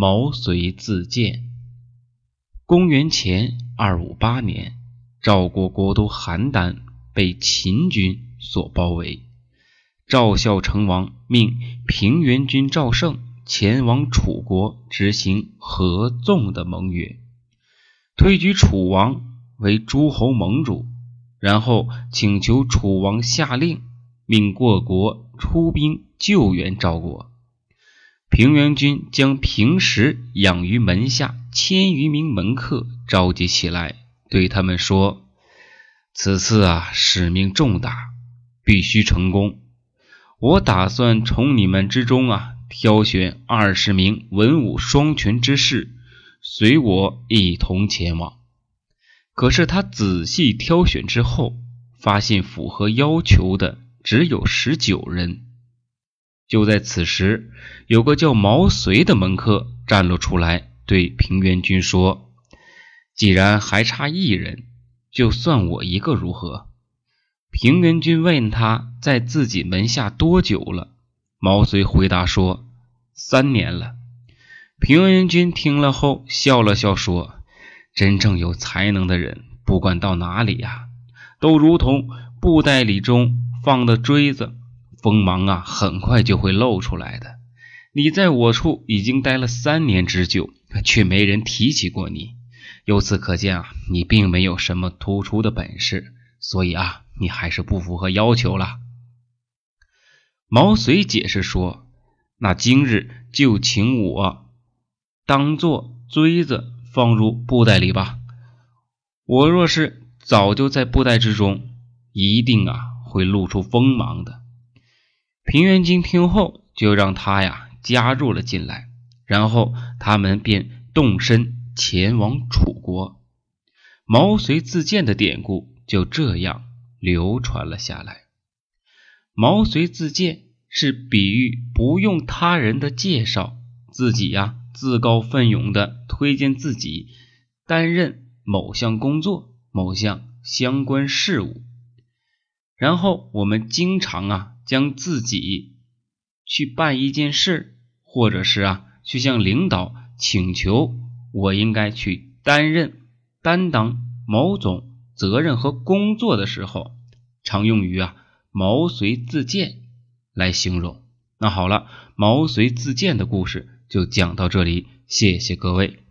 毛遂自荐。公元前二五八年，赵国国都邯郸被秦军所包围，赵孝成王命平原君赵胜前往楚国执行合纵的盟约，推举楚王为诸侯盟主，然后请求楚王下令，命过国出兵救援赵国。平原君将平时养于门下千余名门客召集起来，对他们说：“此次啊，使命重大，必须成功。我打算从你们之中啊，挑选二十名文武双全之士，随我一同前往。”可是他仔细挑选之后，发现符合要求的只有十九人。就在此时，有个叫毛遂的门客站了出来，对平原君说：“既然还差一人，就算我一个如何？”平原君问他在自己门下多久了，毛遂回答说：“三年了。”平原君听了后笑了笑说：“真正有才能的人，不管到哪里呀，都如同布袋里中放的锥子。”锋芒啊，很快就会露出来的。你在我处已经待了三年之久，却没人提起过你。由此可见啊，你并没有什么突出的本事，所以啊，你还是不符合要求了。毛遂解释说：“那今日就请我当做锥子放入布袋里吧。我若是早就在布袋之中，一定啊会露出锋芒的。”平原君听后，就让他呀加入了进来，然后他们便动身前往楚国。毛遂自荐的典故就这样流传了下来。毛遂自荐是比喻不用他人的介绍，自己呀自告奋勇的推荐自己担任某项工作、某项相关事务。然后我们经常啊。将自己去办一件事，或者是啊，去向领导请求，我应该去担任、担当某种责任和工作的时候，常用于啊“毛遂自荐”来形容。那好了，毛遂自荐的故事就讲到这里，谢谢各位。